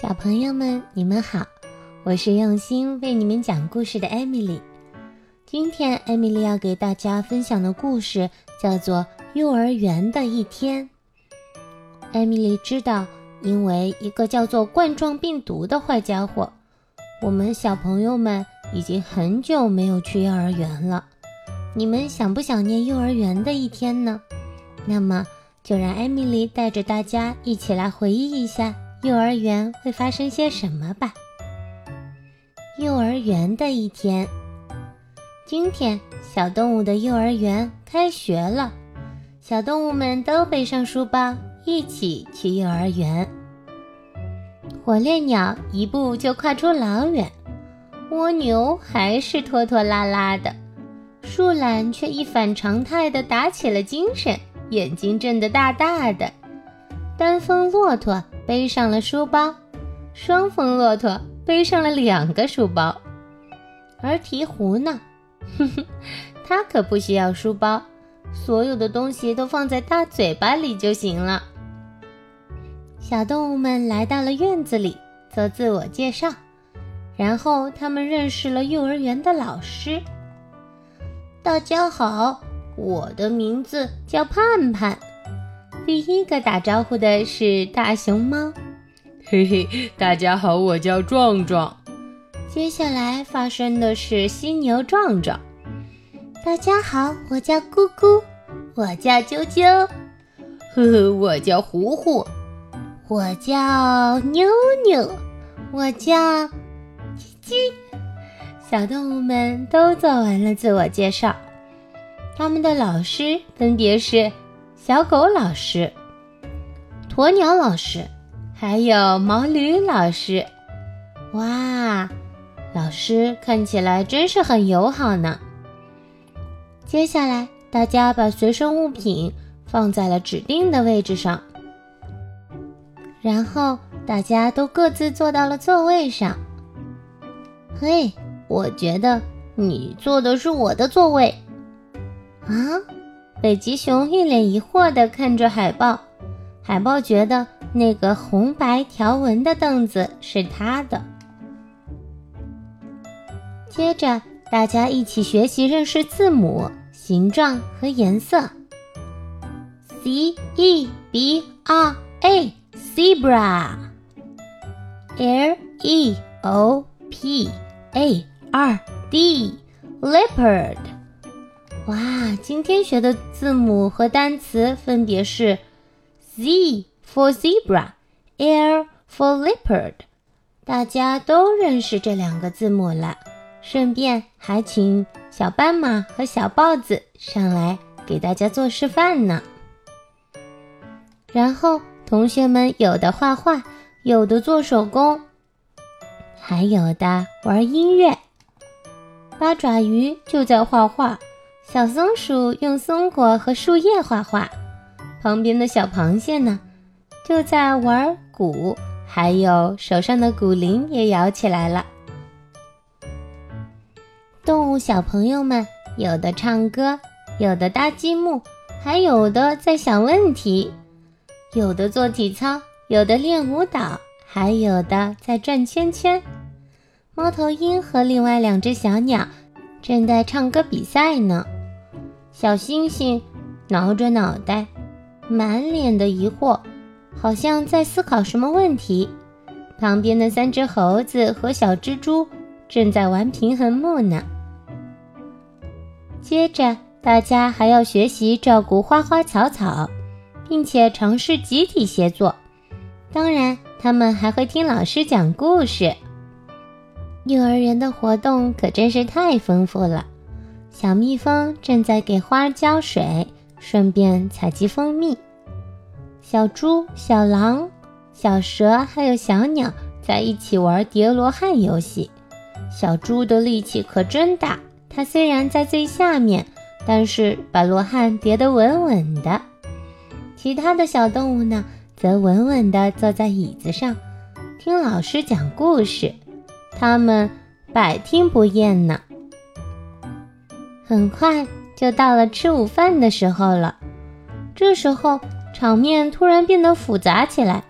小朋友们，你们好，我是用心为你们讲故事的艾米丽。今天，艾米丽要给大家分享的故事叫做《幼儿园的一天》。艾米丽知道，因为一个叫做冠状病毒的坏家伙，我们小朋友们已经很久没有去幼儿园了。你们想不想念幼儿园的一天呢？那么，就让艾米丽带着大家一起来回忆一下。幼儿园会发生些什么吧？幼儿园的一天，今天小动物的幼儿园开学了，小动物们都背上书包，一起去幼儿园。火烈鸟一步就跨出老远，蜗牛还是拖拖拉拉的，树懒却一反常态的打起了精神，眼睛睁得大大的。单峰骆驼。背上了书包，双峰骆驼背上了两个书包，而鹈鹕呢？哼哼，它可不需要书包，所有的东西都放在大嘴巴里就行了。小动物们来到了院子里做自我介绍，然后他们认识了幼儿园的老师。大家好，我的名字叫盼盼。第一个打招呼的是大熊猫，嘿嘿，大家好，我叫壮壮。接下来发生的是犀牛壮壮，大家好，我叫咕咕，我叫啾啾，呵呵，我叫糊糊，我叫妞妞，我叫叽叽。小动物们都做完了自我介绍，他们的老师分别是。小狗老师、鸵鸟老师，还有毛驴老师，哇，老师看起来真是很友好呢。接下来，大家把随身物品放在了指定的位置上，然后大家都各自坐到了座位上。嘿，我觉得你坐的是我的座位啊。北极熊一脸疑惑地看着海豹，海豹觉得那个红白条纹的凳子是他的。接着，大家一起学习认识字母、形状和颜色。C E B R A zebra L E O P A R D leopard 哇，今天学的字母和单词分别是 Z for zebra，L for leopard，大家都认识这两个字母了。顺便还请小斑马和小豹子上来给大家做示范呢。然后同学们有的画画，有的做手工，还有的玩音乐。八爪鱼就在画画。小松鼠用松果和树叶画画，旁边的小螃蟹呢，就在玩鼓，还有手上的鼓铃也摇起来了。动物小朋友们有的唱歌，有的搭积木，还有的在想问题，有的做体操，有的练舞蹈，还有的在转圈圈。猫头鹰和另外两只小鸟正在唱歌比赛呢。小星星挠着脑袋，满脸的疑惑，好像在思考什么问题。旁边的三只猴子和小蜘蛛正在玩平衡木呢。接着，大家还要学习照顾花花草草，并且尝试集体协作。当然，他们还会听老师讲故事。幼儿园的活动可真是太丰富了。小蜜蜂正在给花浇水，顺便采集蜂蜜。小猪、小狼、小蛇还有小鸟在一起玩叠罗汉游戏。小猪的力气可真大，它虽然在最下面，但是把罗汉叠得稳稳的。其他的小动物呢，则稳稳地坐在椅子上，听老师讲故事，它们百听不厌呢。很快就到了吃午饭的时候了，这时候场面突然变得复杂起来。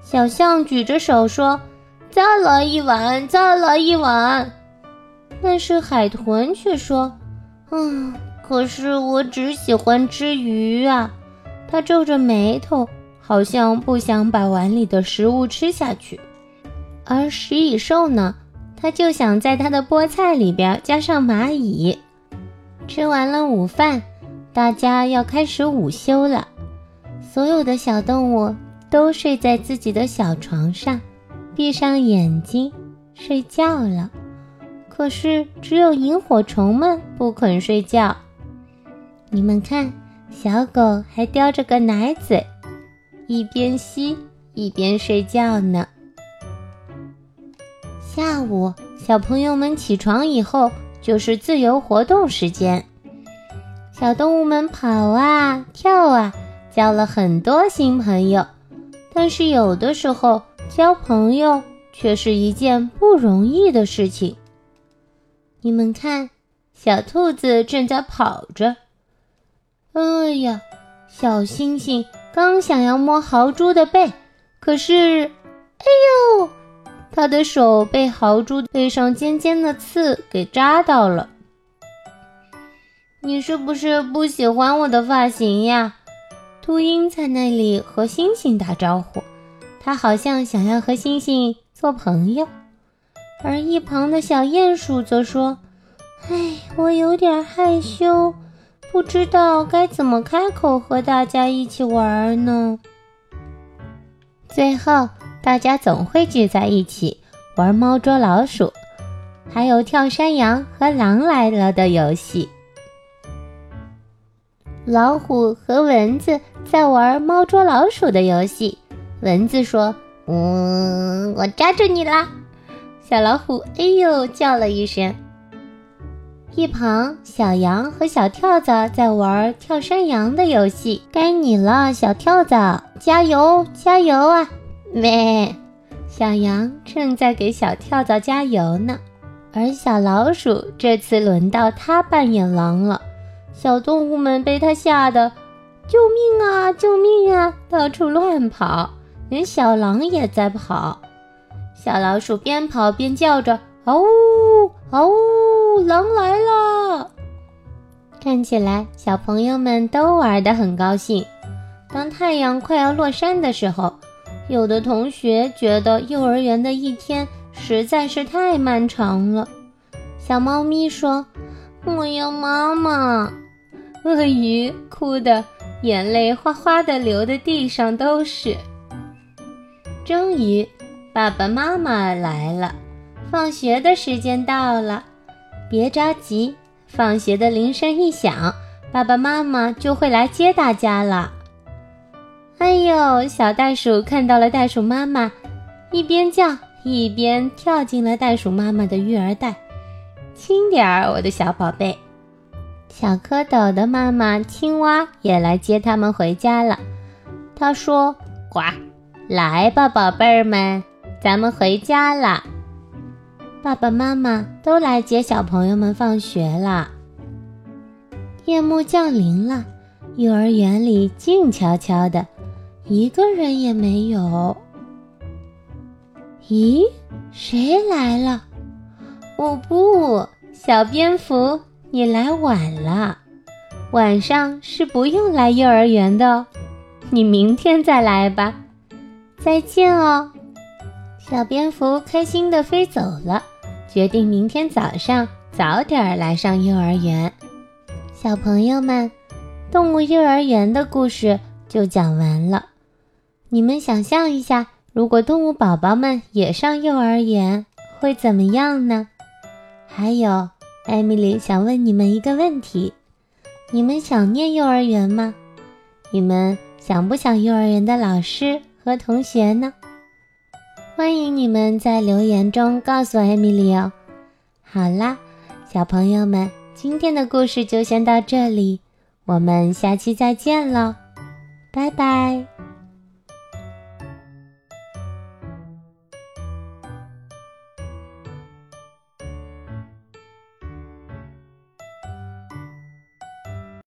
小象举着手说：“再来一碗，再来一碗。”但是海豚却说：“嗯，可是我只喜欢吃鱼啊。”他皱着眉头，好像不想把碗里的食物吃下去。而食蚁兽呢，它就想在它的菠菜里边加上蚂蚁。吃完了午饭，大家要开始午休了。所有的小动物。都睡在自己的小床上，闭上眼睛睡觉了。可是只有萤火虫们不肯睡觉。你们看，小狗还叼着个奶嘴，一边吸一边睡觉呢。下午，小朋友们起床以后就是自由活动时间。小动物们跑啊跳啊，交了很多新朋友。但是有的时候交朋友却是一件不容易的事情。你们看，小兔子正在跑着。哎呀，小猩猩刚想要摸豪猪的背，可是，哎呦，它的手被豪猪背上尖尖的刺给扎到了。你是不是不喜欢我的发型呀？秃鹰在那里和星星打招呼，它好像想要和星星做朋友。而一旁的小鼹鼠则说：“唉，我有点害羞，不知道该怎么开口和大家一起玩呢。”最后，大家总会聚在一起玩猫捉老鼠，还有跳山羊和狼来了的游戏。老虎和蚊子在玩猫捉老鼠的游戏。蚊子说：“嗯，我抓住你啦！”小老虎“哎呦”叫了一声。一旁，小羊和小跳蚤在玩跳山羊的游戏。该你了，小跳蚤，加油，加油啊！喂，小羊正在给小跳蚤加油呢。而小老鼠这次轮到它扮演狼了。小动物们被它吓得，救命啊！救命啊！到处乱跑，连小狼也在跑。小老鼠边跑边叫着：“嗷呜，嗷呜，狼来了！”看起来小朋友们都玩得很高兴。当太阳快要落山的时候，有的同学觉得幼儿园的一天实在是太漫长了。小猫咪说：“我要妈妈。”鳄鱼哭的眼泪哗哗的流的地上都是。终于，爸爸妈妈来了，放学的时间到了。别着急，放学的铃声一响，爸爸妈妈就会来接大家了。哎呦，小袋鼠看到了袋鼠妈妈，一边叫一边跳进了袋鼠妈妈的育儿袋。轻点儿，我的小宝贝。小蝌蚪的妈妈青蛙也来接他们回家了。他说：“呱，来吧，宝贝儿们，咱们回家了。”爸爸妈妈都来接小朋友们放学了。夜幕降临了，幼儿园里静悄悄的，一个人也没有。咦，谁来了？哦不，小蝙蝠。你来晚了，晚上是不用来幼儿园的，你明天再来吧。再见哦，小蝙蝠开心的飞走了，决定明天早上早点来上幼儿园。小朋友们，动物幼儿园的故事就讲完了。你们想象一下，如果动物宝宝们也上幼儿园，会怎么样呢？还有。艾米丽想问你们一个问题：你们想念幼儿园吗？你们想不想幼儿园的老师和同学呢？欢迎你们在留言中告诉艾米丽哦。好啦，小朋友们，今天的故事就先到这里，我们下期再见喽，拜拜。